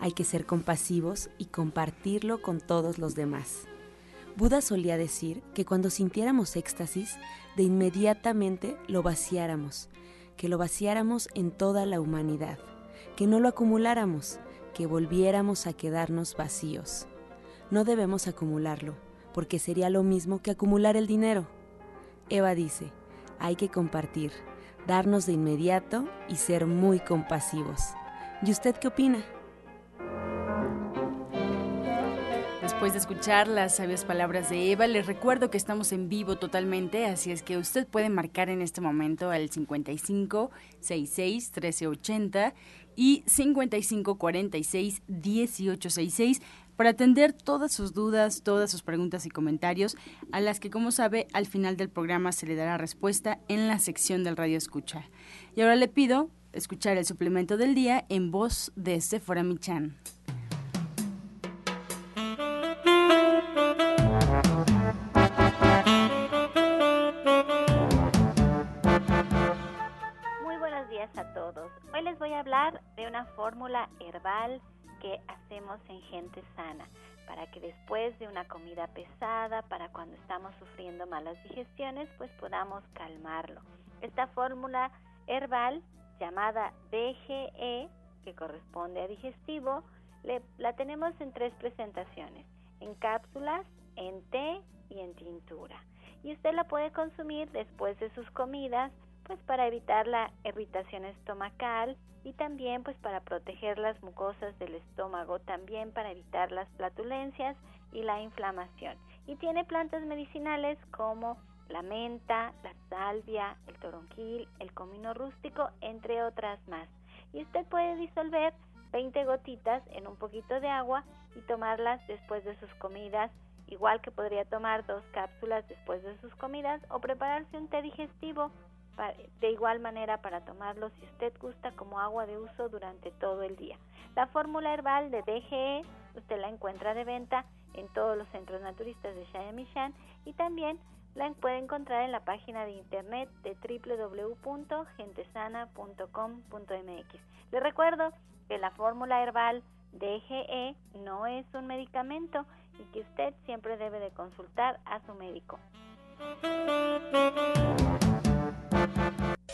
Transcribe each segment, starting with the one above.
hay que ser compasivos y compartirlo con todos los demás. Buda solía decir que cuando sintiéramos éxtasis, de inmediatamente lo vaciáramos, que lo vaciáramos en toda la humanidad, que no lo acumuláramos, que volviéramos a quedarnos vacíos. No debemos acumularlo, porque sería lo mismo que acumular el dinero. Eva dice, hay que compartir, darnos de inmediato y ser muy compasivos. ¿Y usted qué opina? Después de escuchar las sabias palabras de Eva, les recuerdo que estamos en vivo totalmente, así es que usted puede marcar en este momento al 55 66 1380 y 55 46 1866 para atender todas sus dudas, todas sus preguntas y comentarios, a las que, como sabe, al final del programa se le dará respuesta en la sección del Radio Escucha. Y ahora le pido escuchar el suplemento del día en voz de Sephora Michan. Fórmula herbal que hacemos en gente sana, para que después de una comida pesada, para cuando estamos sufriendo malas digestiones, pues podamos calmarlo. Esta fórmula herbal llamada DGE, que corresponde a digestivo, la tenemos en tres presentaciones, en cápsulas, en té y en tintura. Y usted la puede consumir después de sus comidas, pues para evitar la irritación estomacal, y también pues para proteger las mucosas del estómago, también para evitar las flatulencias y la inflamación. Y tiene plantas medicinales como la menta, la salvia, el toronquil, el comino rústico, entre otras más. Y usted puede disolver 20 gotitas en un poquito de agua y tomarlas después de sus comidas, igual que podría tomar dos cápsulas después de sus comidas o prepararse un té digestivo de igual manera para tomarlo si usted gusta como agua de uso durante todo el día. La fórmula herbal de DGE usted la encuentra de venta en todos los centros naturistas de Shayamishan y también la puede encontrar en la página de internet de www.gentesana.com.mx. Le recuerdo que la fórmula herbal DGE no es un medicamento y que usted siempre debe de consultar a su médico.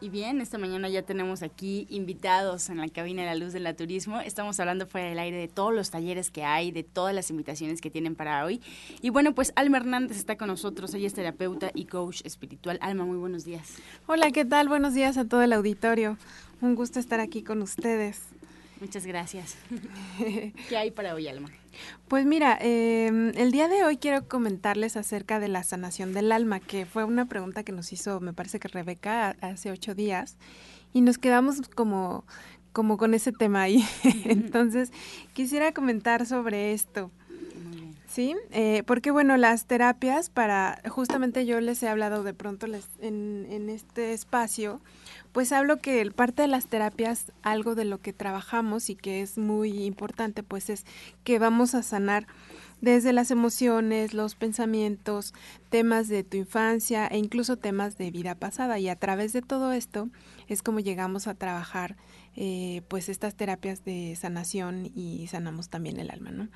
y bien, esta mañana ya tenemos aquí invitados en la cabina de la luz del naturismo. Estamos hablando fuera del aire de todos los talleres que hay, de todas las invitaciones que tienen para hoy. Y bueno, pues Alma Hernández está con nosotros. Ella es terapeuta y coach espiritual. Alma, muy buenos días. Hola, ¿qué tal? Buenos días a todo el auditorio. Un gusto estar aquí con ustedes. Muchas gracias. ¿Qué hay para hoy, Alma? Pues mira, em, el día de hoy quiero comentarles acerca de la sanación del alma, que fue una pregunta que nos hizo, me parece que Rebeca, hace ocho días, y nos quedamos como, como con ese tema ahí. Entonces, quisiera comentar sobre esto. Sí, eh, porque bueno, las terapias para, justamente yo les he hablado de pronto les, en, en este espacio, pues hablo que parte de las terapias, algo de lo que trabajamos y que es muy importante, pues es que vamos a sanar desde las emociones, los pensamientos, temas de tu infancia e incluso temas de vida pasada. Y a través de todo esto es como llegamos a trabajar eh, pues estas terapias de sanación y sanamos también el alma, ¿no?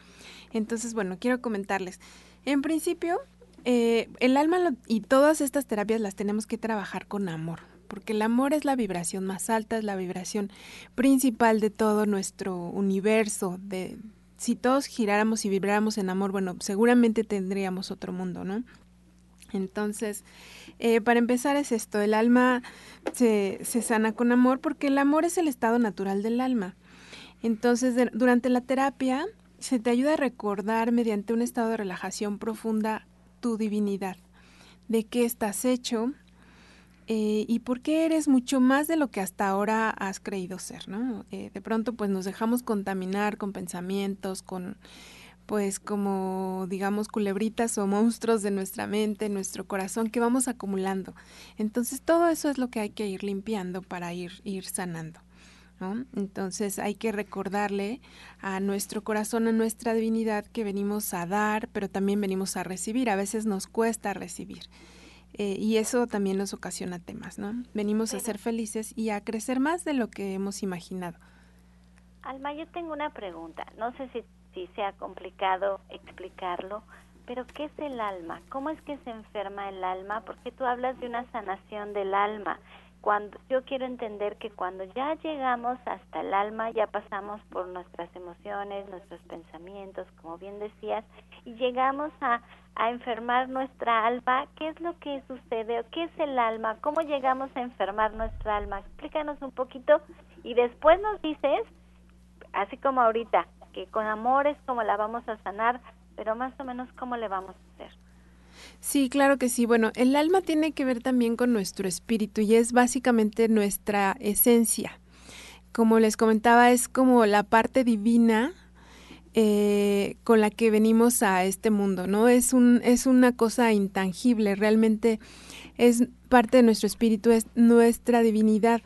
Entonces, bueno, quiero comentarles. En principio, eh, el alma y todas estas terapias las tenemos que trabajar con amor, porque el amor es la vibración más alta, es la vibración principal de todo nuestro universo, de, si todos giráramos y vibráramos en amor, bueno, seguramente tendríamos otro mundo, ¿no? Entonces, eh, para empezar es esto, el alma se, se, sana con amor porque el amor es el estado natural del alma. Entonces, durante la terapia se te ayuda a recordar mediante un estado de relajación profunda tu divinidad, de qué estás hecho, eh, y por qué eres mucho más de lo que hasta ahora has creído ser, ¿no? Eh, de pronto pues nos dejamos contaminar con pensamientos, con pues como digamos culebritas o monstruos de nuestra mente, nuestro corazón que vamos acumulando. Entonces todo eso es lo que hay que ir limpiando para ir, ir sanando. ¿no? Entonces hay que recordarle a nuestro corazón, a nuestra divinidad que venimos a dar, pero también venimos a recibir. A veces nos cuesta recibir. Eh, y eso también nos ocasiona temas, ¿no? Venimos a ser felices y a crecer más de lo que hemos imaginado. Alma, yo tengo una pregunta. No sé si, si sea complicado explicarlo, pero ¿qué es el alma? ¿Cómo es que se enferma el alma? Porque tú hablas de una sanación del alma. Cuando yo quiero entender que cuando ya llegamos hasta el alma, ya pasamos por nuestras emociones, nuestros pensamientos, como bien decías, y llegamos a a enfermar nuestra alma, ¿qué es lo que sucede? ¿Qué es el alma? ¿Cómo llegamos a enfermar nuestra alma? Explícanos un poquito y después nos dices, así como ahorita, que con amor es como la vamos a sanar, pero más o menos cómo le vamos a hacer. Sí, claro que sí. Bueno, el alma tiene que ver también con nuestro espíritu y es básicamente nuestra esencia. Como les comentaba, es como la parte divina eh, con la que venimos a este mundo, ¿no? Es, un, es una cosa intangible, realmente es parte de nuestro espíritu, es nuestra divinidad.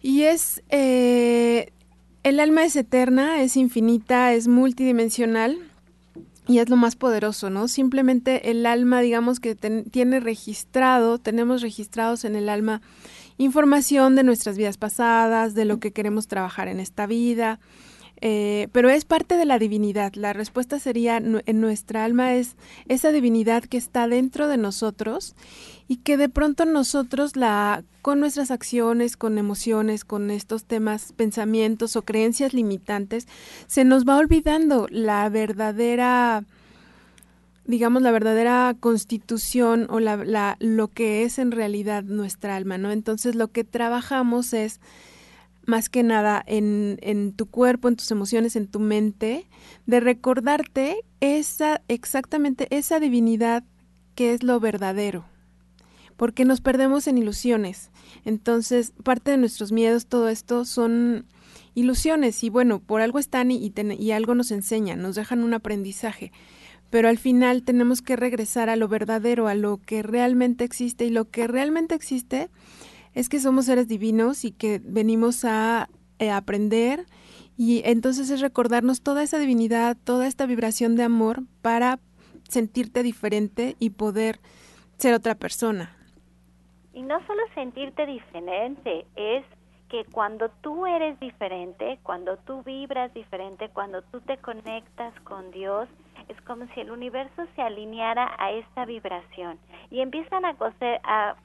Y es, eh, el alma es eterna, es infinita, es multidimensional y es lo más poderoso, ¿no? Simplemente el alma, digamos que tiene registrado, tenemos registrados en el alma información de nuestras vidas pasadas, de lo que queremos trabajar en esta vida, eh, pero es parte de la divinidad. La respuesta sería, en nuestra alma es esa divinidad que está dentro de nosotros y que de pronto nosotros la con nuestras acciones, con emociones, con estos temas, pensamientos o creencias limitantes, se nos va olvidando la verdadera digamos la verdadera constitución o la, la, lo que es en realidad nuestra alma, ¿no? Entonces lo que trabajamos es más que nada en, en, tu cuerpo, en tus emociones, en tu mente, de recordarte esa, exactamente esa divinidad que es lo verdadero. Porque nos perdemos en ilusiones. Entonces, parte de nuestros miedos, todo esto son ilusiones y bueno, por algo están y, y algo nos enseñan, nos dejan un aprendizaje. Pero al final tenemos que regresar a lo verdadero, a lo que realmente existe y lo que realmente existe es que somos seres divinos y que venimos a eh, aprender y entonces es recordarnos toda esa divinidad, toda esta vibración de amor para sentirte diferente y poder ser otra persona. Y no solo sentirte diferente, es que cuando tú eres diferente, cuando tú vibras diferente, cuando tú te conectas con Dios, es como si el universo se alineara a esta vibración. Y empiezan a,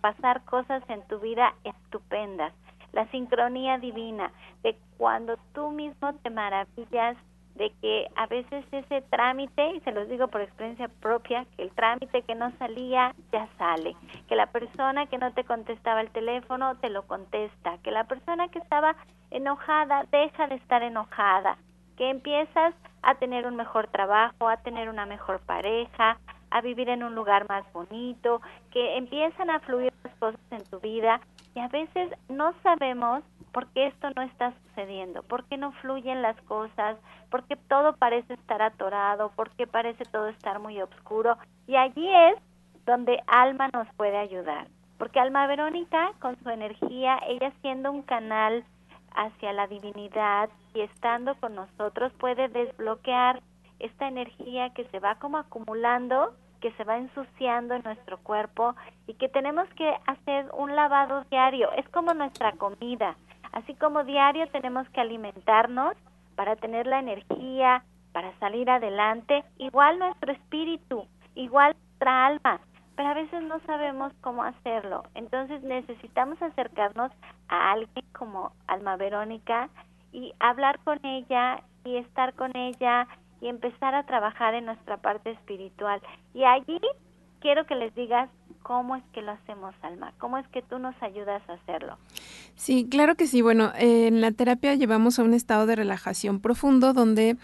pasar cosas en tu vida estupendas. La sincronía divina de cuando tú mismo te maravillas de que a veces ese trámite, y se los digo por experiencia propia, que el trámite que no salía ya sale, que la persona que no te contestaba el teléfono te lo contesta, que la persona que estaba enojada deja de estar enojada, que empiezas a tener un mejor trabajo, a tener una mejor pareja, a vivir en un lugar más bonito, que empiezan a fluir las cosas en tu vida y a veces no sabemos ¿por qué esto no está sucediendo? ¿Por qué no fluyen las cosas? ¿Por qué todo parece estar atorado? ¿Por qué parece todo estar muy oscuro? Y allí es donde Alma nos puede ayudar. Porque Alma Verónica, con su energía, ella siendo un canal hacia la divinidad y estando con nosotros, puede desbloquear esta energía que se va como acumulando, que se va ensuciando en nuestro cuerpo y que tenemos que hacer un lavado diario. Es como nuestra comida. Así como diario tenemos que alimentarnos para tener la energía, para salir adelante, igual nuestro espíritu, igual nuestra alma, pero a veces no sabemos cómo hacerlo. Entonces necesitamos acercarnos a alguien como Alma Verónica y hablar con ella y estar con ella y empezar a trabajar en nuestra parte espiritual. Y allí quiero que les digas cómo es que lo hacemos, Alma, cómo es que tú nos ayudas a hacerlo. Sí, claro que sí. Bueno, en la terapia llevamos a un estado de relajación profundo donde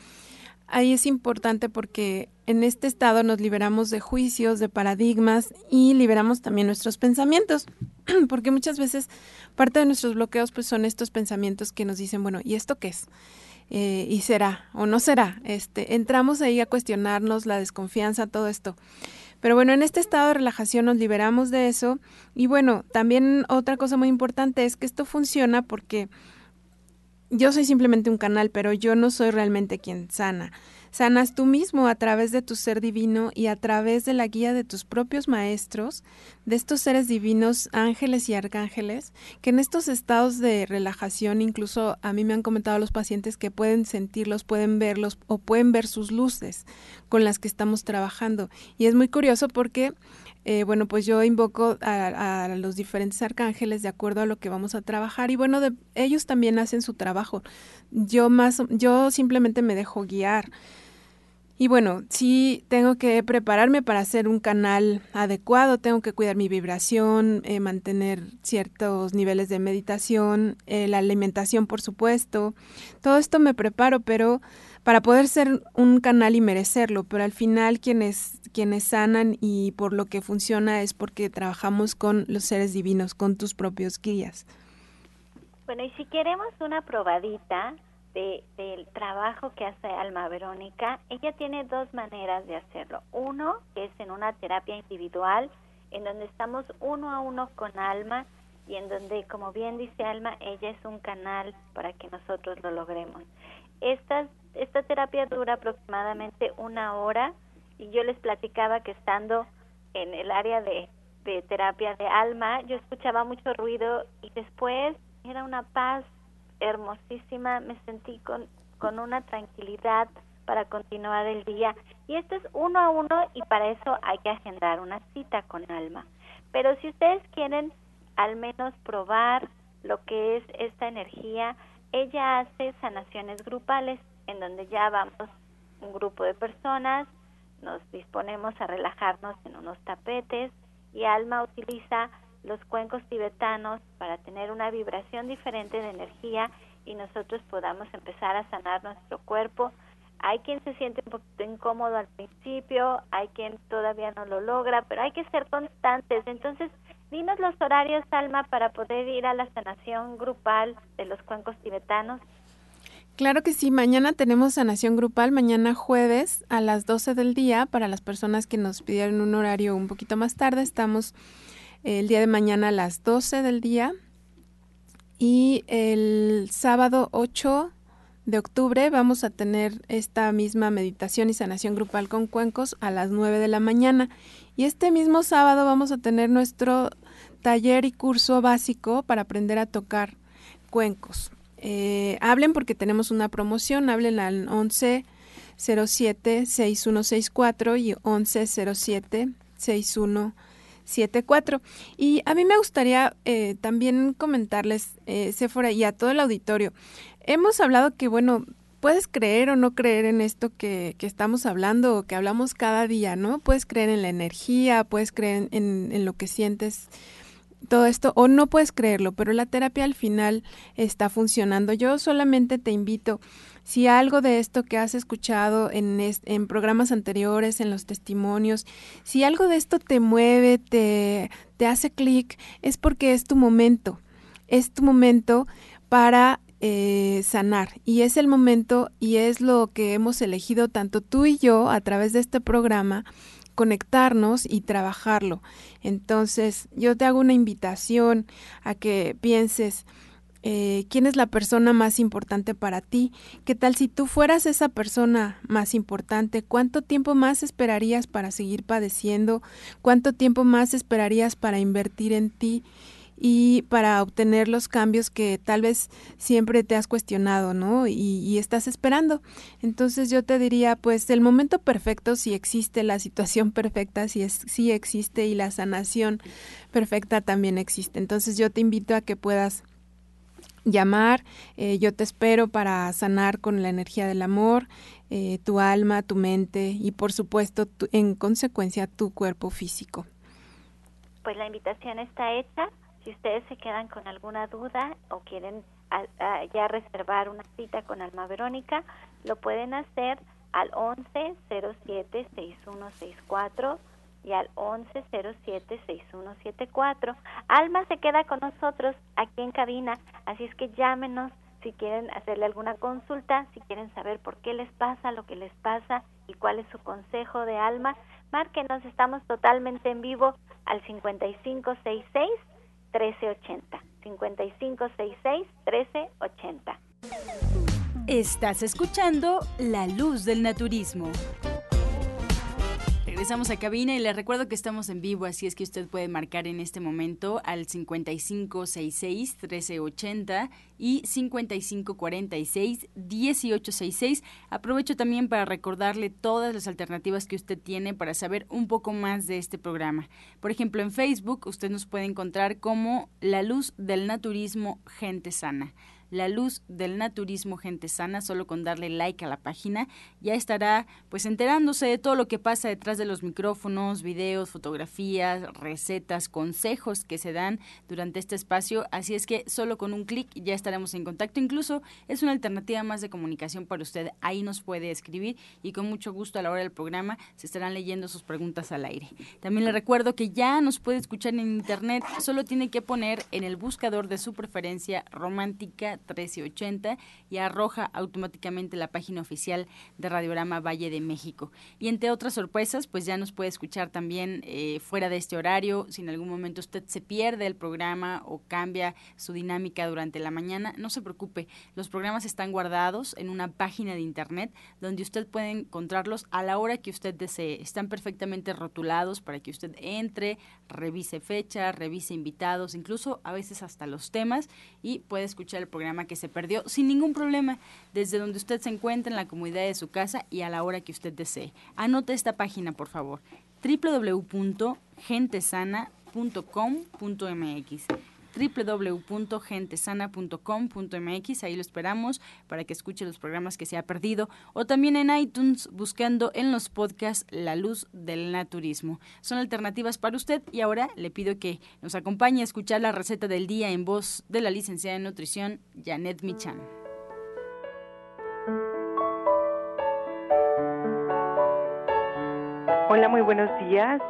ahí es importante porque en este estado nos liberamos de juicios, de paradigmas y liberamos también nuestros pensamientos, porque muchas veces parte de nuestros bloqueos pues son estos pensamientos que nos dicen, bueno, ¿y esto qué es? Eh, y será o no será. Este, entramos ahí a cuestionarnos la desconfianza, todo esto. Pero bueno, en este estado de relajación nos liberamos de eso. Y bueno, también otra cosa muy importante es que esto funciona porque yo soy simplemente un canal, pero yo no soy realmente quien sana. Sanas tú mismo a través de tu ser divino y a través de la guía de tus propios maestros, de estos seres divinos, ángeles y arcángeles, que en estos estados de relajación, incluso a mí me han comentado los pacientes que pueden sentirlos, pueden verlos o pueden ver sus luces con las que estamos trabajando. Y es muy curioso porque eh, bueno, pues yo invoco a, los diferentes arcángeles de acuerdo a lo que vamos a trabajar y bueno, ellos también hacen su trabajo. Yo más, yo simplemente me dejo guiar. Y bueno, sí tengo que prepararme para hacer un canal adecuado, tengo que cuidar mi vibración, eh, mantener ciertos niveles de meditación, eh, la alimentación, por supuesto. Todo esto me preparo, pero para poder ser un canal y merecerlo, pero al final quienes, quienes sanan y por lo que funciona es porque trabajamos con los seres divinos, con tus propios guías. Bueno, y si queremos una probadita de, del trabajo que hace Alma Verónica, ella tiene dos maneras de hacerlo. Uno es en una terapia individual, en donde estamos uno a uno con Alma y en donde, como bien dice Alma, ella es un canal para que nosotros lo logremos. Estas esta terapia dura aproximadamente una hora y yo les platicaba que estando en el área de, de terapia de alma, yo escuchaba mucho ruido y después era una paz hermosísima, me sentí con, con una tranquilidad para continuar el día. Y esto es uno a uno y para eso hay que agendar una cita con alma. Pero si ustedes quieren al menos probar lo que es esta energía, ella hace sanaciones grupales en donde ya vamos un grupo de personas, nos disponemos a relajarnos en unos tapetes y Alma utiliza los cuencos tibetanos para tener una vibración diferente de energía y nosotros podamos empezar a sanar nuestro cuerpo. Hay quien se siente un poquito incómodo al principio, hay quien todavía no lo logra, pero hay que ser constantes. Entonces, dinos los horarios, Alma, para poder ir a la sanación grupal de los cuencos tibetanos. Claro que sí, mañana tenemos sanación grupal, mañana jueves a las 12 del día, para las personas que nos pidieron un horario un poquito más tarde, estamos el día de mañana a las 12 del día y el sábado 8 de octubre vamos a tener esta misma meditación y sanación grupal con cuencos a las 9 de la mañana y este mismo sábado vamos a tener nuestro taller y curso básico para aprender a tocar cuencos. Eh, hablen porque tenemos una promoción, hablen al 11 07 6164 y 11 07 6174. Y a mí me gustaría eh, también comentarles, eh, Sephora, y a todo el auditorio, hemos hablado que, bueno, puedes creer o no creer en esto que, estamos hablando o que hablamos cada día, ¿no? Puedes creer en la energía, puedes creer en lo que sientes todo esto o no puedes creerlo, pero la terapia al final está funcionando. Yo solamente te invito, si algo de esto que has escuchado en, en programas anteriores, en los testimonios, si algo de esto te mueve, te, te hace clic, es porque es tu momento, es tu momento para eh, sanar. Y es el momento y es lo que hemos elegido tanto tú y yo a través de este programa conectarnos y trabajarlo. Entonces, yo te hago una invitación a que pienses, eh, quién es la persona más importante para ti. ¿Qué tal si tú fueras esa persona más importante? ¿Cuánto tiempo más esperarías para seguir padeciendo? ¿Cuánto tiempo más esperarías para invertir en ti? Y para obtener los cambios que tal vez siempre te has cuestionado, ¿no? Y, estás esperando. Entonces yo te diría, pues el momento perfecto si existe, la situación perfecta si, es, si existe y la sanación perfecta también existe. Entonces yo te invito a que puedas llamar, eh, yo te espero para sanar con la energía del amor, eh, tu alma, tu mente y por supuesto en consecuencia tu cuerpo físico. Pues la invitación está hecha. Si ustedes se quedan con alguna duda o quieren ya reservar una cita con Alma Verónica, lo pueden hacer al 11 07 6164 y al 1107-6174. Alma se queda con nosotros aquí en cabina, así es que llámenos si quieren hacerle alguna consulta, si quieren saber por qué les pasa lo que les pasa y cuál es su consejo de Alma, márquenos, estamos totalmente en vivo al 5566-1380. 5566-1380. Estás escuchando La Luz del Naturismo. Regresamos a cabina y le recuerdo que estamos en vivo, así es que usted puede marcar en este momento al 5566-1380 y 5546-1866. Aprovecho también para recordarle todas las alternativas que usted tiene para saber un poco más de este programa. Por ejemplo, en Facebook usted nos puede encontrar como La Luz del Naturismo Gente Sana la luz del naturismo gente sana, solo con darle like a la página, ya estará pues enterándose de todo lo que pasa detrás de los micrófonos, videos, fotografías, recetas, consejos que se dan durante este espacio, así es que solo con un clic ya estaremos en contacto, incluso es una alternativa más de comunicación para usted, ahí nos puede escribir y con mucho gusto a la hora del programa se estarán leyendo sus preguntas al aire. También le recuerdo que ya nos puede escuchar en internet, solo tiene que poner en el buscador de su preferencia romántica 1380 y arroja automáticamente la página oficial de Radiorama Valle de México. Y entre otras sorpresas, pues ya nos puede escuchar también eh, fuera de este horario. Si en algún momento usted se pierde el programa o cambia su dinámica durante la mañana, no se preocupe. Los programas están guardados en una página de internet donde usted puede encontrarlos a la hora que usted desee. Están perfectamente rotulados para que usted entre, revise fecha, revise invitados, incluso a veces hasta los temas y puede escuchar el programa que se perdió sin ningún problema desde donde usted se encuentra en la comunidad de su casa y a la hora que usted desee. Anote esta página, por favor, www.gentesana.com.mx www.gentesana.com.mx. Ahí lo esperamos para que escuche los programas que se ha perdido. O también en iTunes buscando en los podcasts La Luz del Naturismo. Son alternativas para usted y ahora le pido que nos acompañe a escuchar la receta del día en voz de la licenciada en nutrición Janet Michan. Hola, muy buenos días.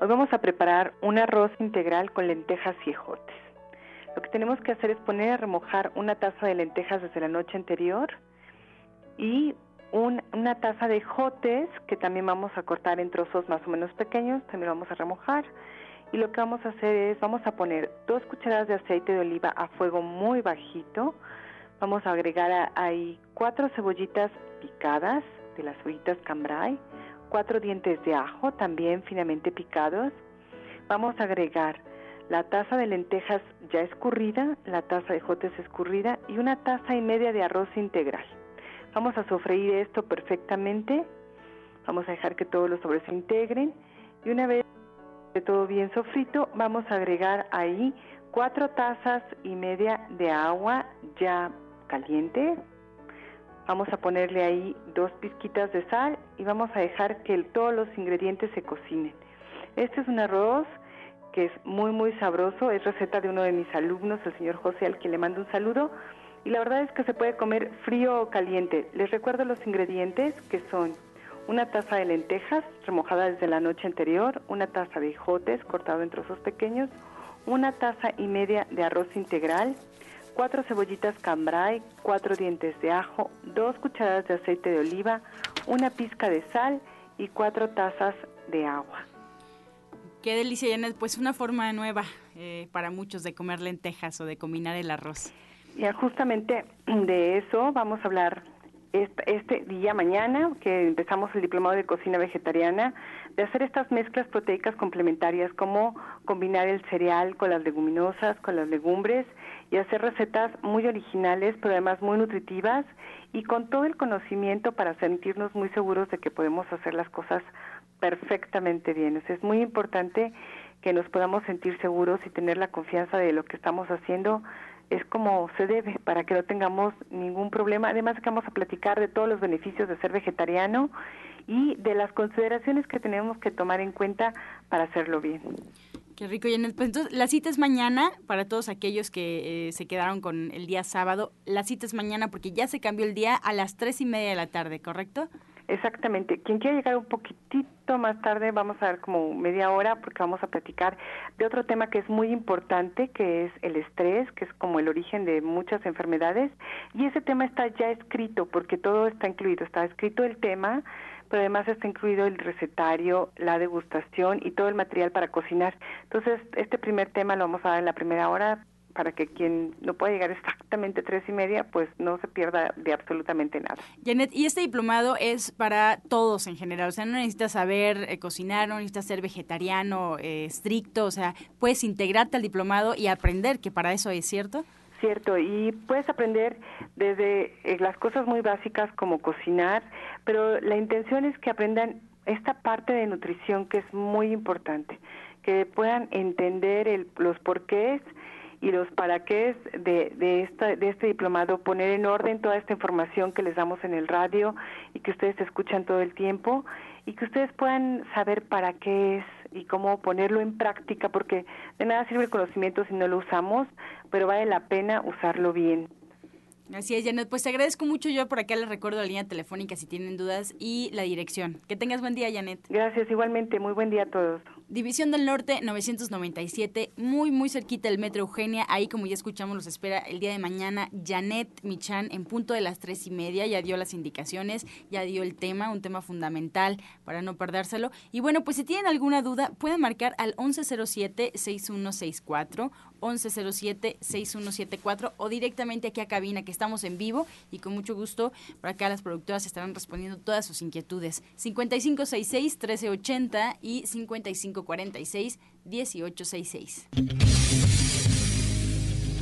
Hoy vamos a preparar un arroz integral con lentejas y ejotes. Lo que tenemos que hacer es poner a remojar una taza de lentejas desde la noche anterior y una taza de jotes que también vamos a cortar en trozos más o menos pequeños, también vamos a remojar. Y lo que vamos a hacer es, vamos a poner dos cucharadas de aceite de oliva a fuego muy bajito. Vamos a agregar ahí cuatro cebollitas picadas, de las cebollitas cambrai, cuatro dientes de ajo también finamente picados. Vamos a agregar la taza de lentejas ya escurrida, la taza de jotes escurrida y una taza y media de arroz integral. Vamos a sofreír esto perfectamente, vamos a dejar que todos los sobres se integren y una vez que todo bien sofrito, vamos a agregar ahí cuatro tazas y media de agua ya caliente. Vamos a ponerle ahí dos pizquitas de sal y vamos a dejar que todos los ingredientes se cocinen. Este es un arroz que es muy, muy sabroso. Es receta de uno de mis alumnos, el señor José, al que le mando un saludo. Y la verdad es que se puede comer frío o caliente. Les recuerdo los ingredientes que son una taza de lentejas remojada desde la noche anterior, una taza de jotes cortado en trozos pequeños, una taza y media de arroz integral, cuatro cebollitas cambrai, cuatro dientes de ajo, dos cucharadas de aceite de oliva, una pizca de sal y cuatro tazas de agua. Qué delicia, Janet. Pues una forma nueva eh, para muchos de comer lentejas o de combinar el arroz. Y justamente de eso vamos a hablar este, día mañana, que empezamos el diplomado de cocina vegetariana, de hacer estas mezclas proteicas complementarias, como combinar el cereal con las leguminosas, con las legumbres, y hacer recetas muy originales, pero además muy nutritivas, y con todo el conocimiento para sentirnos muy seguros de que podemos hacer las cosas perfectamente bien. es muy importante que nos podamos sentir seguros y tener la confianza de lo que estamos haciendo es como se debe para que no tengamos ningún problema. Además que vamos a platicar de todos los beneficios de ser vegetariano y de las consideraciones que tenemos que tomar en cuenta para hacerlo bien. Qué rico, Janet. Pues entonces, la cita es mañana para todos aquellos que eh, se quedaron con el día sábado. La cita es mañana porque ya se cambió el día a las tres y media de la tarde, ¿correcto? Exactamente. Quien quiera llegar un poquitito más tarde, vamos a ver como media hora, porque vamos a platicar de otro tema que es muy importante, que es el estrés, que es como el origen de muchas enfermedades. Y ese tema está ya escrito, porque todo está incluido. Está escrito el tema, pero además está incluido el recetario, la degustación y todo el material para cocinar. Entonces, este primer tema lo vamos a dar en la primera hora para que quien no pueda llegar exactamente tres y media, pues no se pierda de absolutamente nada. Janet, y este diplomado es para todos en general, o sea, no necesitas saber eh, cocinar, no necesitas ser vegetariano eh, estricto, o sea, puedes integrarte al diplomado y aprender, que para eso es cierto. Cierto, y puedes aprender desde eh, las cosas muy básicas como cocinar, pero la intención es que aprendan esta parte de nutrición que es muy importante, que puedan entender el, los porqués, y los para qué de, de, esta, de este diplomado, poner en orden toda esta información que les damos en el radio y que ustedes escuchan todo el tiempo y que ustedes puedan saber para qué es y cómo ponerlo en práctica, porque de nada sirve el conocimiento si no lo usamos, pero vale la pena usarlo bien. Así es, Janet. Pues te agradezco mucho. Yo por acá les recuerdo la línea telefónica si tienen dudas y la dirección. Que tengas buen día, Janet. Gracias, igualmente. Muy buen día a todos. División del Norte 997, muy muy cerquita del Metro Eugenia. Ahí, como ya escuchamos, los espera el día de mañana Janet Michan en punto de las tres y media. Ya dio las indicaciones, ya dio el tema, un tema fundamental para no perdérselo. Y bueno, pues si tienen alguna duda, pueden marcar al 1107-6164, 1107-6174 o directamente aquí a cabina, que estamos en vivo y con mucho gusto por acá las productoras estarán respondiendo todas sus inquietudes. 5566-1380 y 55 46 1866.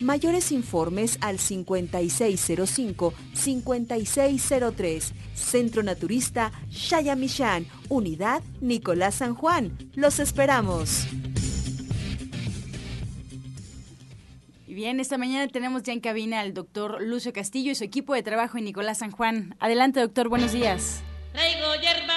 Mayores informes al 5605-5603. Centro Naturista Shayamishan, Unidad Nicolás San Juan. Los esperamos. Y bien, esta mañana tenemos ya en cabina al doctor Lucio Castillo y su equipo de trabajo en Nicolás San Juan. Adelante, doctor, buenos días. Traigo hierba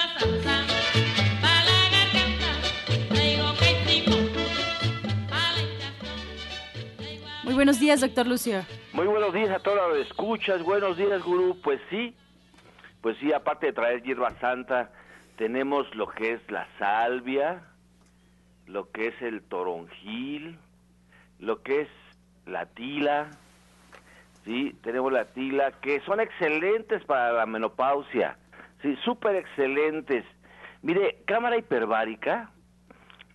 Buenos días, doctor Lucio. Muy buenos días a todos los escuchas, buenos días, gurú. Pues sí, pues sí, aparte de traer hierba santa, tenemos lo que es la salvia, lo que es el toronjil, lo que es la tila, ¿sí? Tenemos la tila, que son excelentes para la menopausia, ¿sí? Súper excelentes. Mire, cámara hiperbárica,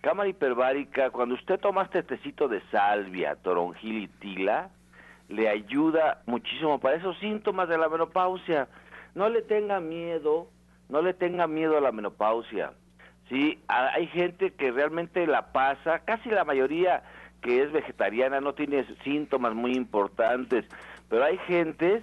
cámara hiperbárica, cuando usted toma este tecito de salvia, toronjil y tila, le ayuda muchísimo para esos síntomas de la menopausia. No le tenga miedo, no le tenga miedo a la menopausia. Sí, hay gente que realmente la pasa, casi la mayoría que es vegetariana no tiene síntomas muy importantes, pero hay gentes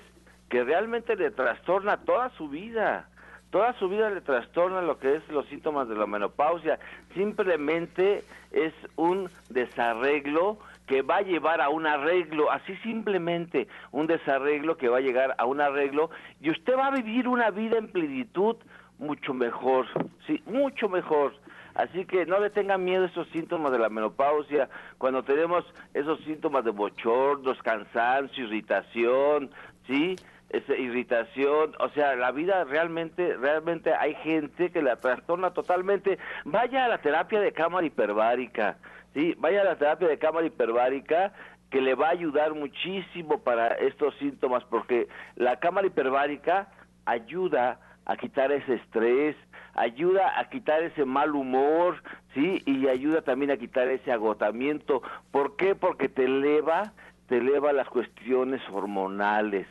que realmente le trastorna toda su vida. Toda su vida le trastorna lo que es los síntomas de la menopausia. Simplemente es un desarreglo que va a llevar a un arreglo, así simplemente un desarreglo que va a llegar a un arreglo y usted va a vivir una vida en plenitud mucho mejor, sí, mucho mejor. Así que no le tengan miedo a esos síntomas de la menopausia. Cuando tenemos esos síntomas de bochornos, cansancio, irritación, ¿sí? Esa irritación, o sea, la vida realmente, realmente hay gente que la trastorna totalmente. Vaya a la terapia de cámara hiperbárica, ¿sí? Vaya a la terapia de cámara hiperbárica que le va a ayudar muchísimo para estos síntomas, porque la cámara hiperbárica ayuda a quitar ese estrés, ayuda a quitar ese mal humor, ¿sí? Y ayuda también a quitar ese agotamiento. ¿Por qué? Porque te eleva, te eleva las cuestiones hormonales.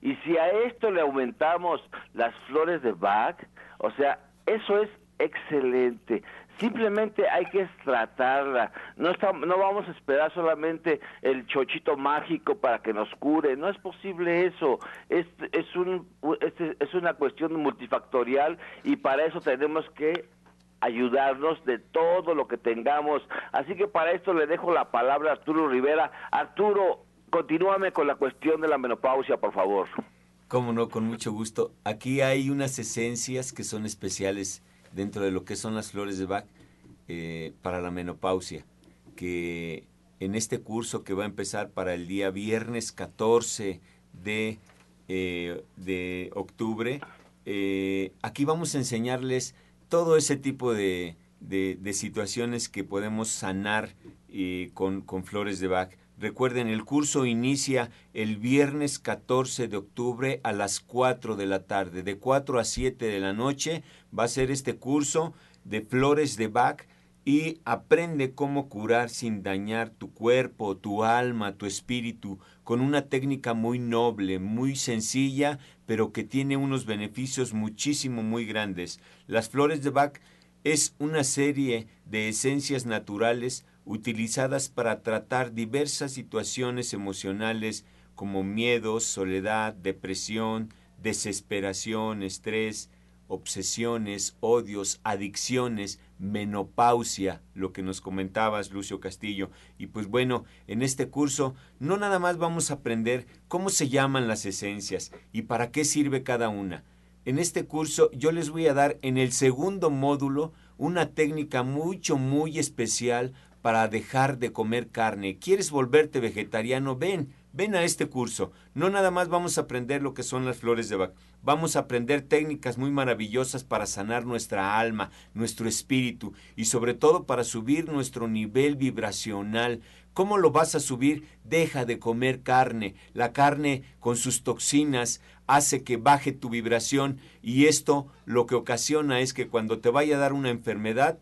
Y si a esto le aumentamos las flores de Bach, o sea, eso es excelente. Simplemente hay que tratarla. No, no vamos a esperar solamente el chochito mágico para que nos cure. No es posible eso. Es, es, un, es, una cuestión multifactorial y para eso tenemos que ayudarnos de todo lo que tengamos. Así que para esto le dejo la palabra a Arturo Rivera. Arturo, continúame con la cuestión de la menopausia, por favor. Cómo no, con mucho gusto. Aquí hay unas esencias que son especiales dentro de lo que son las flores de Bach eh, para la menopausia, que en este curso que va a empezar para el día viernes 14 de, eh, de octubre, eh, aquí vamos a enseñarles todo ese tipo de, de, situaciones que podemos sanar con, con flores de Bach. Recuerden, el curso inicia el viernes 14 de octubre a las 4 de la tarde. De 4 a 7 de la noche va a ser este curso de flores de Bach y aprende cómo curar sin dañar tu cuerpo, tu alma, tu espíritu, con una técnica muy noble, muy sencilla, pero que tiene unos beneficios muchísimo muy grandes. Las flores de Bach es una serie de esencias naturales utilizadas para tratar diversas situaciones emocionales como miedos, soledad, depresión, desesperación, estrés, obsesiones, odios, adicciones, menopausia, lo que nos comentabas, Lucio Castillo. Y pues bueno, en este curso no nada más vamos a aprender cómo se llaman las esencias y para qué sirve cada una. En este curso yo les voy a dar en el segundo módulo una técnica mucho, muy especial para dejar de comer carne. ¿Quieres volverte vegetariano? Ven, ven a este curso. No nada más vamos a aprender lo que son las flores de Bach. Vamos a aprender técnicas muy maravillosas para sanar nuestra alma, nuestro espíritu y sobre todo para subir nuestro nivel vibracional. ¿Cómo lo vas a subir? Deja de comer carne. La carne con sus toxinas hace que baje tu vibración y esto lo que ocasiona es que cuando te vaya a dar una enfermedad,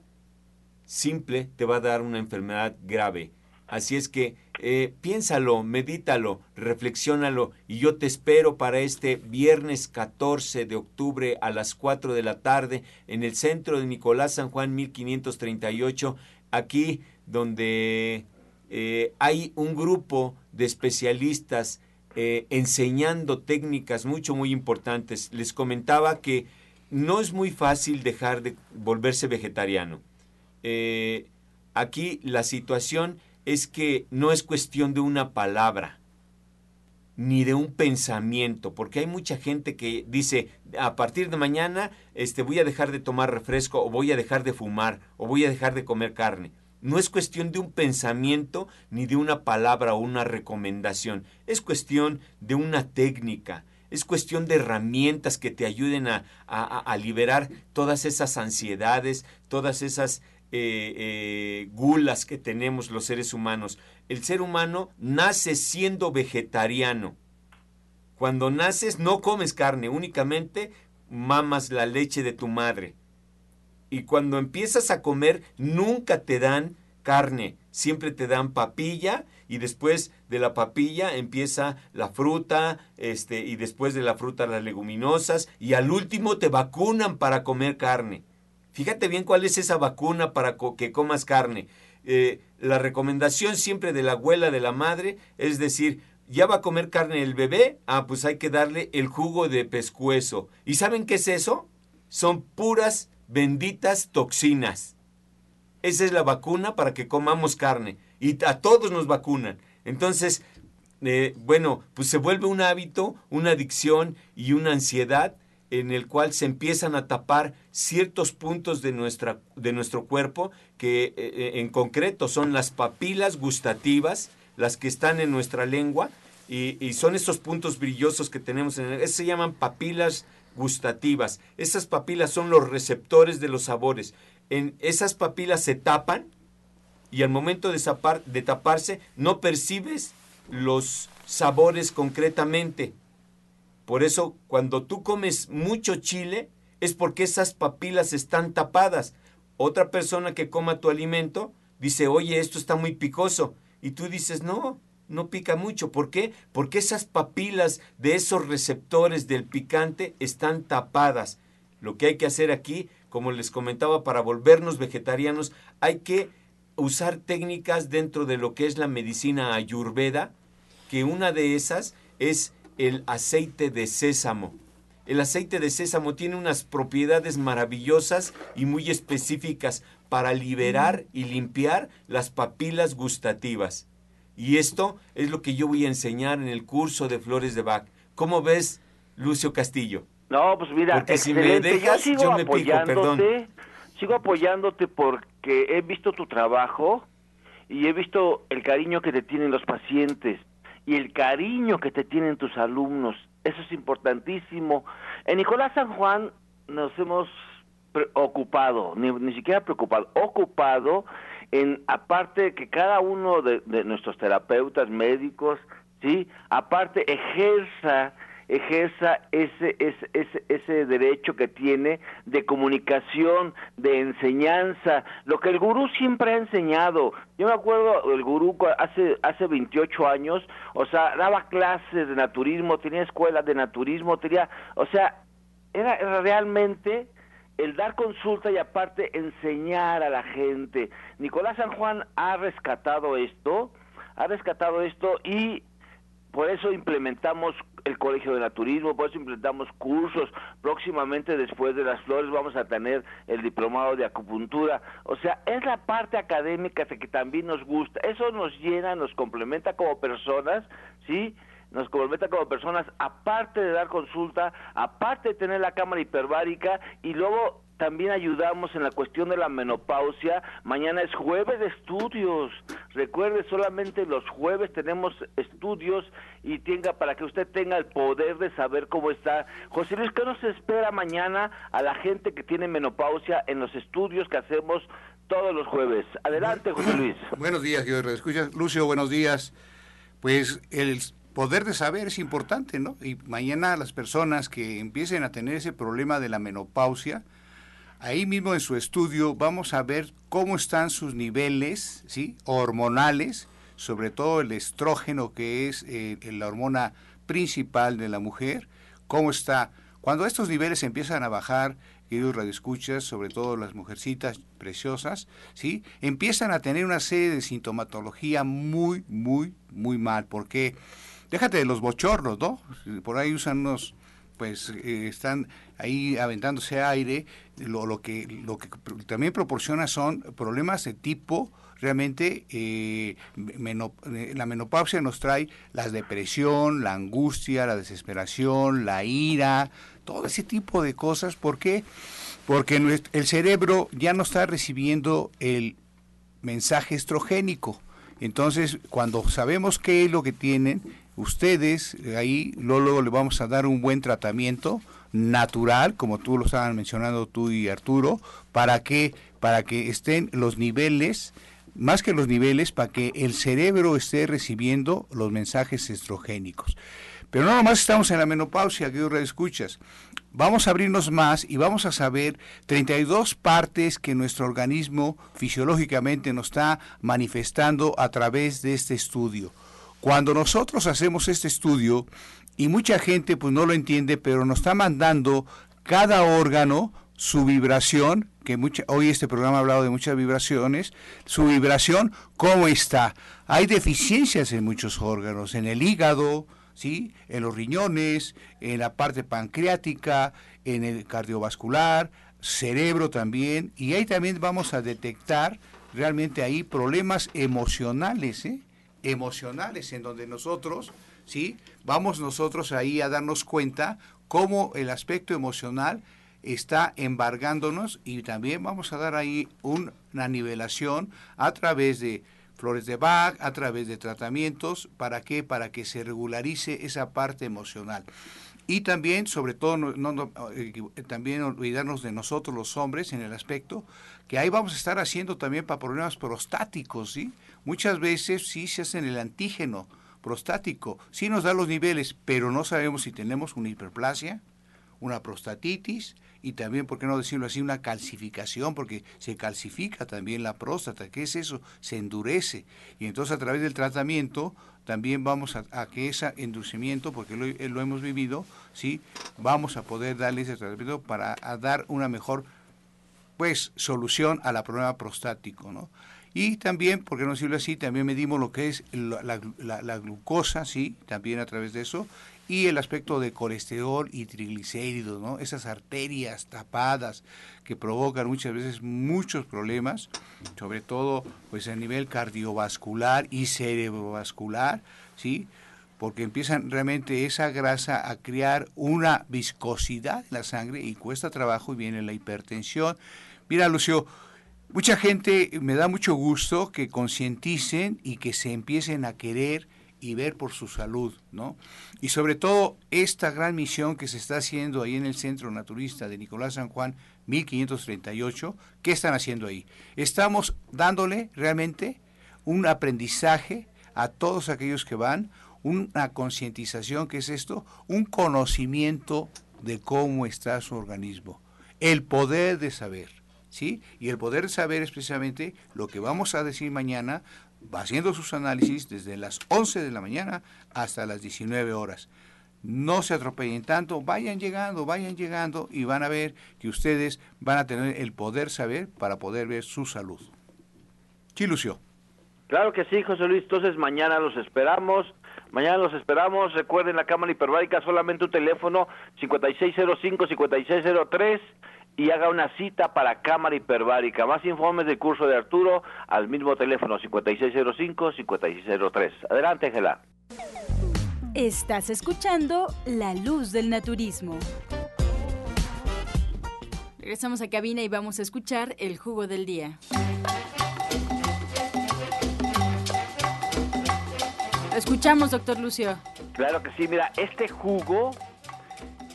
simple te va a dar una enfermedad grave. Así es que eh, piénsalo, medítalo, reflexiónalo y yo te espero para este viernes 14 de octubre a las 4 de la tarde en el centro de Nicolás San Juan 1538, aquí donde eh, hay un grupo de especialistas eh, enseñando técnicas mucho, muy importantes. Les comentaba que no es muy fácil dejar de volverse vegetariano eh, aquí la situación es que no es cuestión de una palabra ni de un pensamiento, porque hay mucha gente que dice, a partir de mañana este, voy a dejar de tomar refresco o voy a dejar de fumar o voy a dejar de comer carne. No es cuestión de un pensamiento ni de una palabra o una recomendación, es cuestión de una técnica, es cuestión de herramientas que te ayuden a, a, a liberar todas esas ansiedades, todas esas eh, eh, gulas que tenemos los seres humanos. El ser humano nace siendo vegetariano. Cuando naces no comes carne, únicamente mamas la leche de tu madre. Y cuando empiezas a comer, nunca te dan carne, siempre te dan papilla y después de la papilla empieza la fruta, este, y después de la fruta las leguminosas, y al último te vacunan para comer carne. Fíjate bien cuál es esa vacuna para que comas carne. Eh, la recomendación siempre de la abuela, de la madre, es decir, ¿ya va a comer carne el bebé? Ah, pues hay que darle el jugo de pescuezo. ¿Y saben qué es eso? Son puras benditas toxinas. Esa es la vacuna para que comamos carne. Y a todos nos vacunan. Entonces, eh, bueno, pues se vuelve un hábito, una adicción y una ansiedad en el cual se empiezan a tapar ciertos puntos de, nuestra, de nuestro cuerpo que eh, eh, en concreto son las papilas gustativas, las que están en nuestra lengua y, son esos puntos brillosos que tenemos en el, se llaman papilas gustativas. Esas papilas son los receptores de los sabores. En esas papilas se tapan y al momento de, de taparse no percibes los sabores concretamente. Por eso cuando tú comes mucho chile es porque esas papilas están tapadas. Otra persona que coma tu alimento dice, oye, esto está muy picoso. Y tú dices, no, no pica mucho. ¿Por qué? Porque esas papilas de esos receptores del picante están tapadas. Lo que hay que hacer aquí, como les comentaba, para volvernos vegetarianos, hay que usar técnicas dentro de lo que es la medicina ayurveda, que una de esas es el aceite de sésamo. El aceite de sésamo tiene unas propiedades maravillosas y muy específicas para liberar y limpiar las papilas gustativas. Y esto es lo que yo voy a enseñar en el curso de Flores de Bach. ¿Cómo ves, Lucio Castillo? No, pues mira, porque si me dejas, yo, me pico, perdón. Sigo apoyándote porque he visto tu trabajo y he visto el cariño que te tienen los pacientes y el cariño que te tienen tus alumnos. Eso es importantísimo. En Nicolás San Juan nos hemos ocupado, ni, ni siquiera preocupado, ocupado en aparte que cada uno de, nuestros terapeutas médicos, sí, aparte ejerza ejerza ese, ese, ese, ese derecho que tiene de comunicación, de enseñanza, lo que el gurú siempre ha enseñado. Yo me acuerdo, el gurú hace, hace 28 años, o sea, daba clases de naturismo, tenía escuelas de naturismo, tenía, o sea, era realmente el dar consulta y aparte enseñar a la gente. Nicolás San Juan ha rescatado esto, ha rescatado esto y por eso implementamos el Colegio de Naturismo, por eso implementamos cursos. Próximamente, después de las flores, vamos a tener el diplomado de acupuntura. O sea, es la parte académica que también nos gusta. Eso nos llena, nos complementa como personas, ¿sí? nos complementa como personas, aparte de dar consulta, aparte de tener la cámara hiperbárica y luego también ayudamos en la cuestión de la menopausia. Mañana es jueves de estudios. Recuerde, solamente los jueves tenemos estudios y tenga para que usted tenga el poder de saber cómo está. José Luis, ¿qué nos espera mañana a la gente que tiene menopausia en los estudios que hacemos todos los jueves? Adelante, José Luis. Buenos días, yo escuchas. Lucio, buenos días. Pues el poder de saber es importante, ¿no? Y mañana las personas que empiecen a tener ese problema de la menopausia, ahí mismo en su estudio vamos a ver cómo están sus niveles, ¿sí? Hormonales, sobre todo el estrógeno, que es eh, la hormona principal de la mujer, cómo está. Cuando estos niveles empiezan a bajar, queridos radioescuchas, sobre todo las mujercitas preciosas, ¿sí? Empiezan a tener una serie de sintomatología muy, muy, muy mal. porque déjate de los bochornos, ¿no? Por ahí usan unos, pues eh, están ahí aventándose aire, lo, lo, que, lo que también proporciona son problemas de tipo realmente eh, eh, la menopausia nos trae la depresión, la angustia, la desesperación, la ira, todo ese tipo de cosas. ¿Por qué? Porque el cerebro ya no está recibiendo el mensaje estrogénico. Entonces, cuando sabemos qué es lo que tienen, ustedes eh, ahí luego le vamos a dar un buen tratamiento natural, como tú lo estaban mencionando tú y Arturo, para que para que estén los niveles, más que los niveles, para que el cerebro esté recibiendo los mensajes estrogénicos. Pero no nomás estamos en la menopausia, que escuchas. Vamos a abrirnos más y vamos a saber 32 partes que nuestro organismo fisiológicamente nos está manifestando a través de este estudio. Cuando nosotros hacemos este estudio, y mucha gente pues no lo entiende, pero nos está mandando cada órgano su vibración, que mucha, hoy este programa ha hablado de muchas vibraciones, su vibración, ¿cómo está? Hay deficiencias en muchos órganos, en el hígado, ¿sí? en los riñones, en la parte pancreática, en el cardiovascular, cerebro también, y ahí también vamos a detectar realmente ahí problemas emocionales, ¿eh? Emocionales, en donde nosotros, ¿sí? vamos nosotros ahí a darnos cuenta cómo el aspecto emocional está embargándonos y también vamos a dar ahí una nivelación a través de flores de Bach, a través de tratamientos, ¿para qué? Para que se regularice esa parte emocional. Y también, sobre todo, no, eh, también olvidarnos de nosotros los hombres en el aspecto que ahí vamos a estar haciendo también para problemas prostáticos, ¿sí? Muchas veces sí se hacen el antígeno prostático, sí nos da los niveles, pero no sabemos si tenemos una hiperplasia, una prostatitis, y también, ¿por qué no decirlo así?, una calcificación, porque se calcifica también la próstata. ¿Qué es eso? Se endurece. Y entonces a través del tratamiento también vamos a, que ese endurecimiento, porque lo, eh, lo, hemos vivido, ¿sí? vamos a poder darle ese tratamiento para dar una mejor pues solución a la problema prostático, ¿no? Y también, por qué no decirlo así, también medimos lo que es la, la, glucosa, sí, también a través de eso, y el aspecto de colesterol y triglicéridos, ¿no? Esas arterias tapadas que provocan muchas veces muchos problemas, sobre todo pues a nivel cardiovascular y cerebrovascular, ¿sí? Porque empiezan realmente esa grasa a crear una viscosidad en la sangre y cuesta trabajo y viene la hipertensión. Mira, Lucio, mucha gente me da mucho gusto que concienticen y que se empiecen a querer y ver por su salud, ¿no? Y sobre todo esta gran misión que se está haciendo ahí en el Centro Naturista de Nicolás San Juan 1538, ¿qué están haciendo ahí? Estamos dándole realmente un aprendizaje a todos aquellos que van, una concientización, ¿qué es esto? Un conocimiento de cómo está su organismo, el poder de saber. ¿Sí? Y el poder de saber es lo que vamos a decir mañana haciendo sus análisis desde las 11 de la mañana hasta las 19 horas. No se atropellen tanto, vayan llegando, vayan llegando y van a ver que ustedes van a tener el poder saber para poder ver su salud. Chilucio. Claro que sí, José Luis. Entonces mañana los esperamos. Mañana los esperamos. Recuerden la cámara hiperbárica, solamente un teléfono 5605-5603 y haga una cita para cámara hiperbárica. Más informes del curso de Arturo al mismo teléfono 5605-5603. Adelante, Ángela. Estás escuchando La Luz del Naturismo. Regresamos a cabina y vamos a escuchar el jugo del día. escuchamos, doctor Lucio. Claro que sí, mira, este jugo,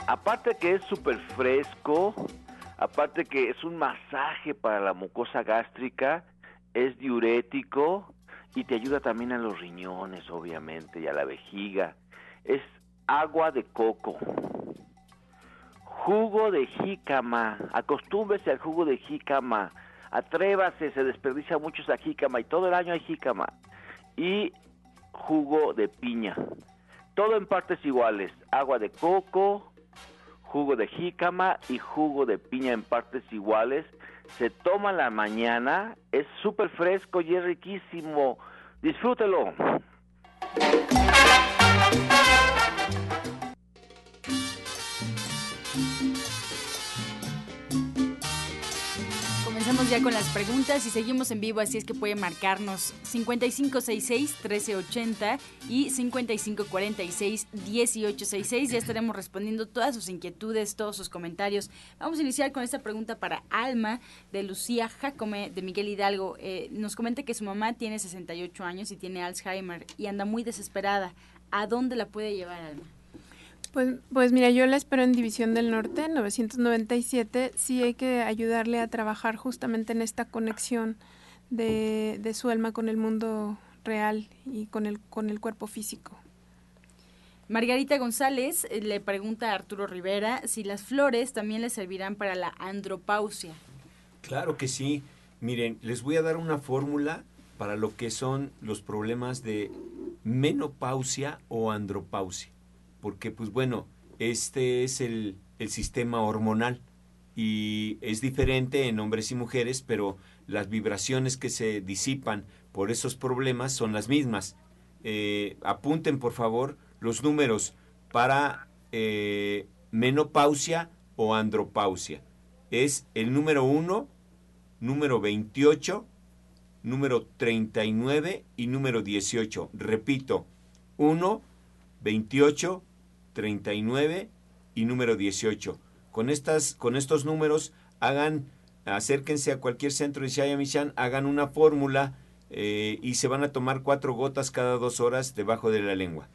aparte que es súper fresco, Aparte que es un masaje para la mucosa gástrica, es diurético y te ayuda también a los riñones, obviamente, y a la vejiga. Es agua de coco. Jugo de jícama. Acostúmbese al jugo de jícama. Atrévase, se desperdicia mucho esa jícama y todo el año hay jícama. Y jugo de piña. Todo en partes iguales. Agua de coco, jugo de jícama y jugo de piña en partes iguales. Se toma en la mañana, es súper fresco y es riquísimo. Disfrútelo. Ya con las preguntas y seguimos en vivo, así es que puede marcarnos 5566-1380 y 5546-1866. Ya estaremos respondiendo todas sus inquietudes, todos sus comentarios. Vamos a iniciar con esta pregunta para Alma de Lucía Jacome de Miguel Hidalgo. Eh, nos comenta que su mamá tiene 68 años y tiene Alzheimer y anda muy desesperada. ¿A dónde la puede llevar Alma? Pues, pues mira, yo la espero en División del Norte, 997. Sí hay que ayudarle a trabajar justamente en esta conexión de, de su alma con el mundo real y con el, con el cuerpo físico. Margarita González eh, le pregunta a Arturo Rivera si las flores también le servirán para la andropausia. Claro que sí. Miren, les voy a dar una fórmula para lo que son los problemas de menopausia o andropausia. Porque, pues bueno, este es el, el sistema hormonal y es diferente en hombres y mujeres, pero las vibraciones que se disipan por esos problemas son las mismas. Eh, apunten, por favor, los números para eh, menopausia o andropausia. Es el número 1, número 28, número 39 y número 18. Repito, 1, 28, 39 y número 18. Con, estas, con estos números hagan, acérquense a cualquier centro de Shayamishan, hagan una fórmula eh, y se van a tomar cuatro gotas cada dos horas debajo de la lengua.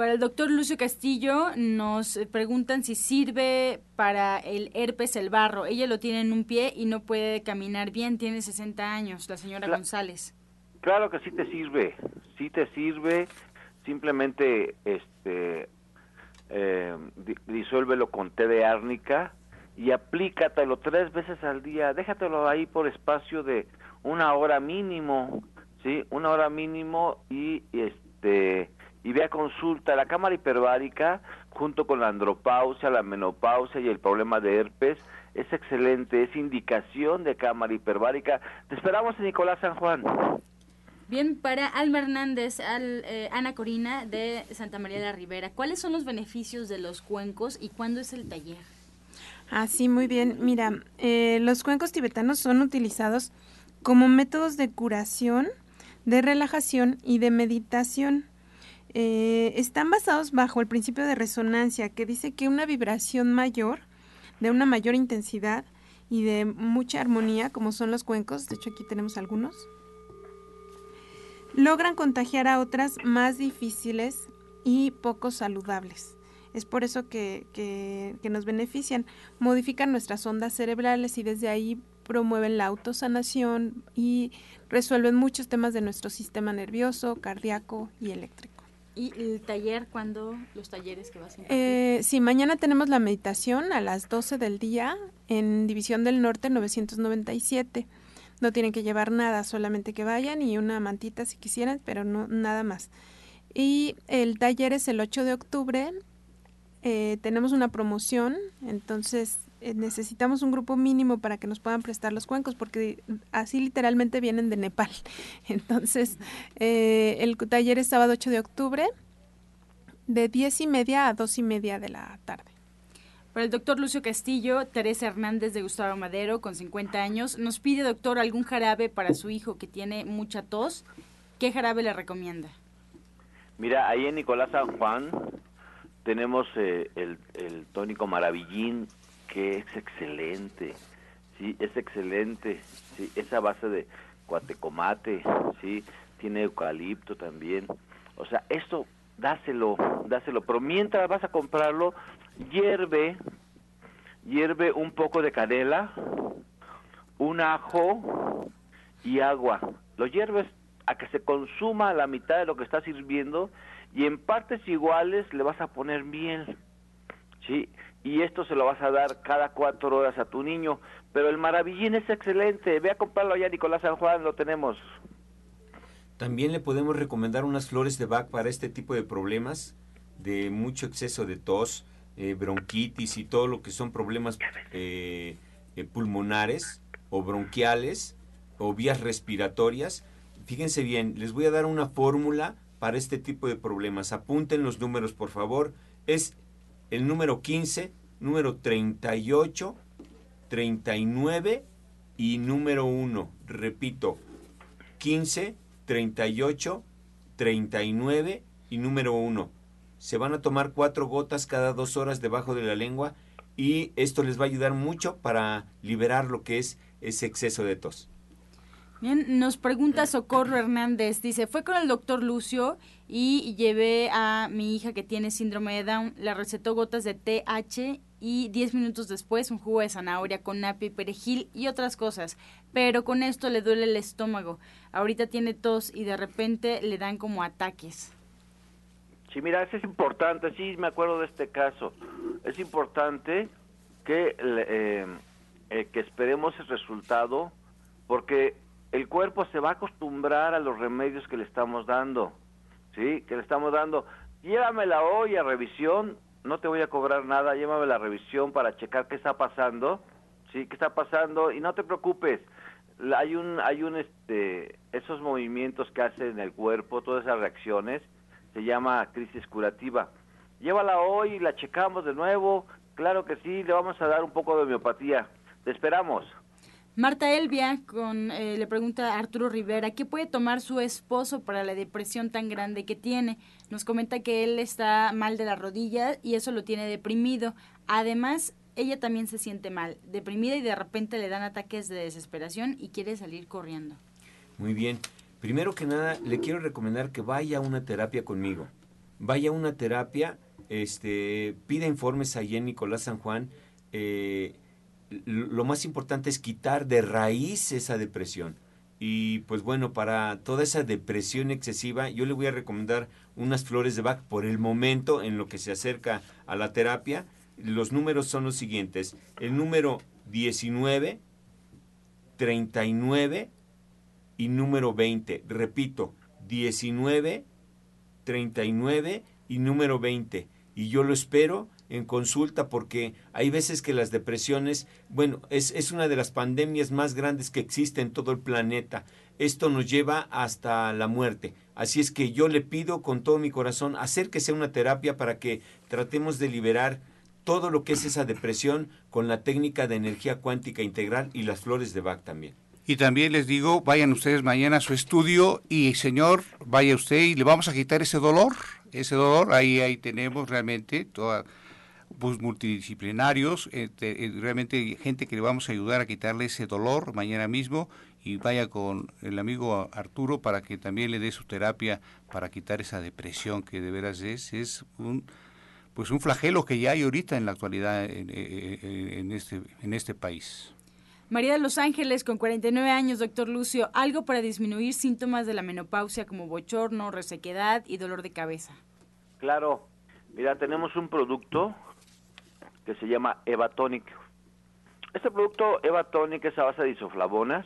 Para el doctor Lucio Castillo nos preguntan si sirve para el herpes el barro. Ella lo tiene en un pie y no puede caminar bien, tiene 60 años, la señora González. Claro que sí te sirve, sí te sirve, simplemente este eh, disuélvelo con té de árnica y aplícatelo tres veces al día, déjatelo ahí por espacio de una hora mínimo, ¿sí? Una hora mínimo y este y ve a consulta la cámara hiperbárica junto con la andropausia, la menopausia y el problema de herpes. Es excelente, es indicación de cámara hiperbárica. Te esperamos en Nicolás San Juan. Bien, para Alma Hernández, al, eh, Ana Corina de Santa María de la Ribera, ¿cuáles son los beneficios de los cuencos y cuándo es el taller? Ah, sí, muy bien. Mira, eh, los cuencos tibetanos son utilizados como métodos de curación, de relajación y de meditación. Eh, están basados bajo el principio de resonancia que dice que una vibración mayor, de una mayor intensidad y de mucha armonía, como son los cuencos, de hecho aquí tenemos algunos, logran contagiar a otras más difíciles y poco saludables. Es por eso que, que, que, nos benefician. Modifican nuestras ondas cerebrales y desde ahí promueven la autosanación y resuelven muchos temas de nuestro sistema nervioso, cardíaco y eléctrico. ¿Y el taller cuándo? ¿Los talleres que vas a eh, Sí, mañana tenemos la meditación a las 12 del día en División del Norte 997. No tienen que llevar nada, solamente que vayan y una mantita si quisieran, pero no nada más. Y el taller es el 8 de octubre. Eh, tenemos una promoción, entonces eh, necesitamos un grupo mínimo para que nos puedan prestar los cuencos, porque así literalmente vienen de Nepal. Entonces, eh, el taller es sábado 8 de octubre, de 10 y media a 2 y media de la tarde. Para el doctor Lucio Castillo, Teresa Hernández de Gustavo Madero, con 50 años, nos pide, doctor, algún jarabe para su hijo que tiene mucha tos. ¿Qué jarabe le recomienda? Mira, ahí en Nicolás San Juan tenemos eh, el, el tónico Maravillín que es excelente, sí, es excelente, sí, esa base de cuatecomate, sí, tiene eucalipto también, o sea, esto dáselo, dáselo, pero mientras vas a comprarlo, hierve, hierve un poco de canela, un ajo y agua, lo hierves a que se consuma la mitad de lo que estás sirviendo y en partes iguales le vas a poner miel, sí, y esto se lo vas a dar cada cuatro horas a tu niño. Pero el maravillín es excelente. Ve a comprarlo allá, Nicolás San Juan, lo tenemos. También le podemos recomendar unas flores de Bach para este tipo de problemas, de mucho exceso de tos, eh, bronquitis y todo lo que son problemas eh, eh, pulmonares o bronquiales o vías respiratorias. Fíjense bien, les voy a dar una fórmula para este tipo de problemas. Apunten los números, por favor. Es el número 15, número 38, 39 y número 1. Repito, 15, 38, 39 y número 1. Se van a tomar cuatro gotas cada dos horas debajo de la lengua y esto les va a ayudar mucho para liberar lo que es ese exceso de tos. Bien, nos pregunta Socorro Hernández, dice, fue con el doctor Lucio y llevé a mi hija que tiene síndrome de Down, le recetó gotas de TH y 10 minutos después un jugo de zanahoria con napi, perejil y otras cosas, pero con esto le duele el estómago. Ahorita tiene tos y de repente le dan como ataques. Sí, mira, eso es importante, sí, me acuerdo de este caso. Es importante que, eh, eh, que esperemos el resultado porque el cuerpo se va a acostumbrar a los remedios que le estamos dando, ¿sí? Que le estamos dando. Llévamela hoy a revisión, no te voy a cobrar nada, llévame la revisión para checar qué está pasando, ¿sí? ¿Qué está pasando? Y no te preocupes, hay un, hay un, este, esos movimientos que hace en el cuerpo, todas esas reacciones, se llama crisis curativa. Llévala hoy, la checamos de nuevo, claro que sí, le vamos a dar un poco de homeopatía. Te esperamos. Marta Elvia con, eh, le pregunta a Arturo Rivera, ¿qué puede tomar su esposo para la depresión tan grande que tiene? Nos comenta que él está mal de la rodilla y eso lo tiene deprimido. Además, ella también se siente mal, deprimida y de repente le dan ataques de desesperación y quiere salir corriendo. Muy bien. Primero que nada, le quiero recomendar que vaya a una terapia conmigo. Vaya a una terapia, este, pida informes allí en Nicolás San Juan. Eh, lo más importante es quitar de raíz esa depresión. Y pues bueno, para toda esa depresión excesiva, yo le voy a recomendar unas flores de Bach por el momento en lo que se acerca a la terapia. Los números son los siguientes. El número 19, 39 y número 20. Repito, 19, 39 y número 20. Y yo lo espero en consulta porque hay veces que las depresiones, bueno, es, es una de las pandemias más grandes que existe en todo el planeta. Esto nos lleva hasta la muerte. Así es que yo le pido con todo mi corazón, acérquese a una terapia para que tratemos de liberar todo lo que es esa depresión con la técnica de energía cuántica integral y las flores de Bach también. Y también les digo, vayan ustedes mañana a su estudio y señor, vaya usted y le vamos a quitar ese dolor, ese dolor, ahí ahí tenemos realmente toda pues, multidisciplinarios, eh, eh, realmente gente que le vamos a ayudar a quitarle ese dolor mañana mismo y vaya con el amigo Arturo para que también le dé su terapia para quitar esa depresión que de veras es, es un pues un flagelo que ya hay ahorita en la actualidad en, eh, este, en este país. María de Los Ángeles, con 49 años, doctor Lucio, algo para disminuir síntomas de la menopausia como bochorno, resequedad y dolor de cabeza. Claro, mira, tenemos un producto que se llama Evatonic. Este producto Evatonic es a base de isoflavonas.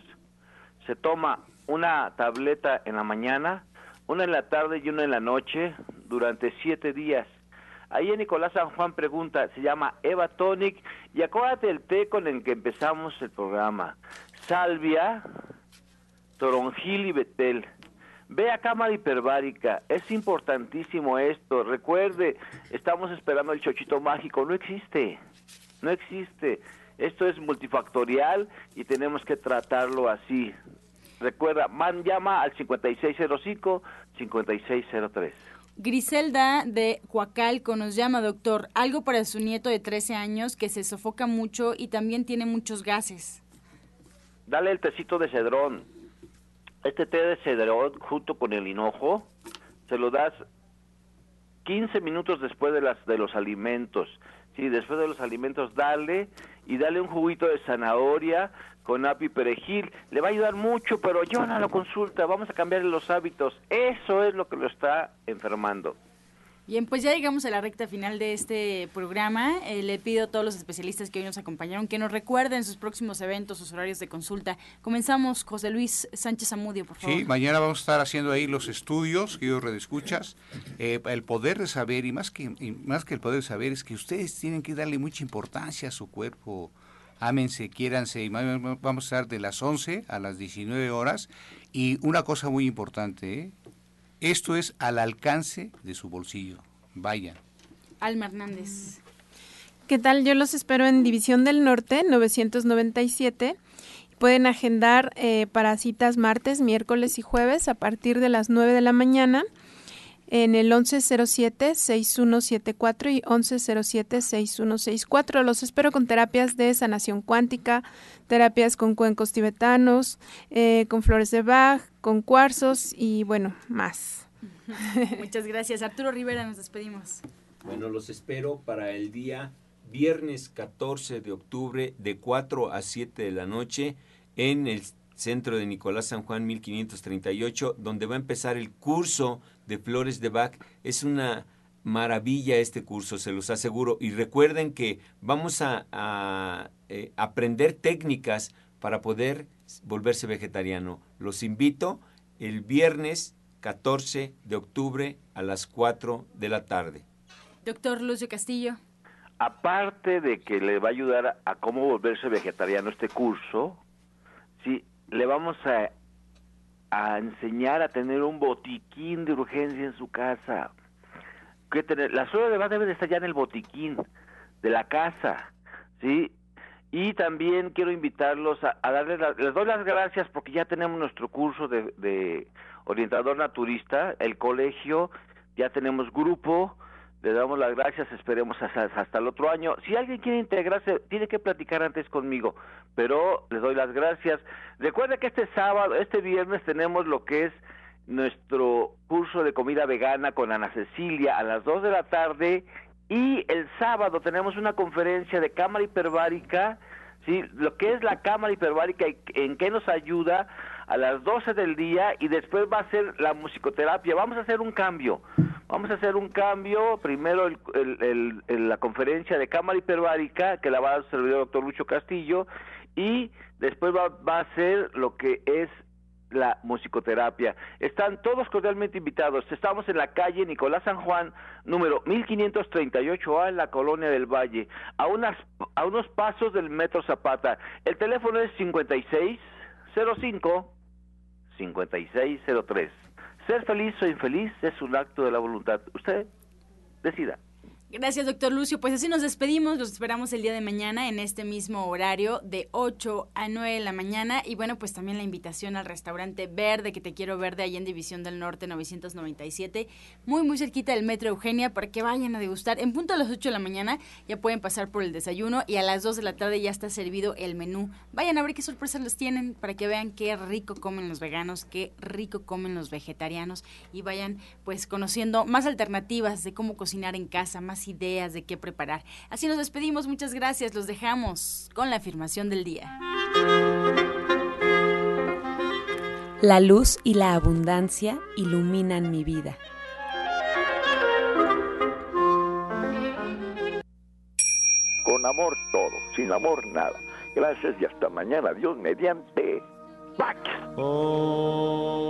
Se toma una tableta en la mañana, una en la tarde y una en la noche durante siete días. Ahí en Nicolás San Juan pregunta, se llama Evatonic y acuérdate el té con el que empezamos el programa. Salvia, toronjil y betel. Ve a cámara hiperbárica, es importantísimo esto. Recuerde, estamos esperando el chochito mágico, no existe, no existe. Esto es multifactorial y tenemos que tratarlo así. Recuerda, man llama al 5605-5603. Griselda de Coacalco nos llama, doctor, algo para su nieto de 13 años que se sofoca mucho y también tiene muchos gases. Dale el tecito de cedrón este té de cedrón junto con el hinojo, se lo das 15 minutos después de, las, de los alimentos. Sí, después de los alimentos, dale y dale un juguito de zanahoria con api perejil. Le va a ayudar mucho, pero yo no lo consulta. Vamos a cambiar los hábitos. Eso es lo que lo está enfermando. Bien, pues ya llegamos a la recta final de este programa. Eh, le pido a todos los especialistas que hoy nos acompañaron que nos recuerden sus próximos eventos, sus horarios de consulta. Comenzamos, José Luis Sánchez Amudio, por favor. Sí, mañana vamos a estar haciendo ahí los estudios, que yo redescuchas. Eh, el poder de saber, y más, que, más que el poder de saber, es que ustedes tienen que darle mucha importancia a su cuerpo. Ámense, quiéranse. Y vamos a estar de las 11 a las 19 horas. Y una cosa muy importante, ¿eh? Esto es al alcance de su bolsillo. Vaya. Alma Hernández. ¿Qué tal? Yo los espero en División del Norte, 997. Pueden agendar eh, para citas martes, miércoles y jueves a partir de las 9 de la mañana. En el 1107-6174 y 1107-6164. Los espero con terapias de sanación cuántica, terapias con cuencos tibetanos, eh, con flores de Bach, con cuarzos y bueno, más. Muchas gracias. Arturo Rivera, nos despedimos. Bueno, los espero para el día viernes 14 de octubre de 4 a 7 de la noche en el centro de Nicolás San Juan 1538, donde va a empezar el curso de Flores de Bach. Es una maravilla este curso, se los aseguro. Y recuerden que vamos a, eh, aprender técnicas para poder volverse vegetariano. Los invito el viernes 14 de octubre a las 4 de la tarde. Doctor Lucio Castillo. Aparte de que le va a ayudar a cómo volverse vegetariano este curso, sí, le vamos a, a enseñar a tener un botiquín de urgencia en su casa. Que tener, la suela de debe de estar ya en el botiquín de la casa, ¿sí? Y también quiero invitarlos a, darles, les doy las gracias porque ya tenemos nuestro curso de, de orientador naturista, el colegio, ya tenemos grupo, le damos las gracias, esperemos hasta, el otro año. Si alguien quiere integrarse, tiene que platicar antes conmigo, pero les doy las gracias. Recuerda que este sábado, este viernes tenemos lo que es nuestro curso de comida vegana con Ana Cecilia a las 2 de la tarde y el sábado tenemos una conferencia de cámara hiperbárica, ¿sí? lo que es la cámara hiperbárica y en qué nos ayuda a las 12 del día y después va a ser la musicoterapia. Vamos a hacer un cambio. Vamos a hacer un cambio. Primero el, la conferencia de cámara hiperbárica que la va a hacer el doctor Lucho Castillo y después va, va a ser lo que es la musicoterapia. Están todos cordialmente invitados. Estamos en la calle Nicolás San Juan, número 1538A en la colonia del Valle, a, unas, a unos pasos del Metro Zapata. El teléfono es 5605 5603. Ser feliz o infeliz es un acto de la voluntad. Usted decida. Gracias, doctor Lucio. Pues así nos despedimos. Los esperamos el día de mañana en este mismo horario de 8 a 9 de la mañana. Y bueno, pues también la invitación al restaurante Verde, que te quiero verde, ahí en División del Norte 997, muy, muy cerquita del Metro Eugenia, para que vayan a degustar. En punto a las 8 de la mañana ya pueden pasar por el desayuno y a las 2 de la tarde ya está servido el menú. Vayan a ver qué sorpresas los tienen para que vean qué rico comen los veganos, qué rico comen los vegetarianos y vayan pues conociendo más alternativas de cómo cocinar en casa, más ideas de qué preparar. Así nos despedimos, muchas gracias, los dejamos con la afirmación del día. La luz y la abundancia iluminan mi vida. Con amor todo, sin amor nada. Gracias y hasta mañana. Dios mediante. Pax. Oh.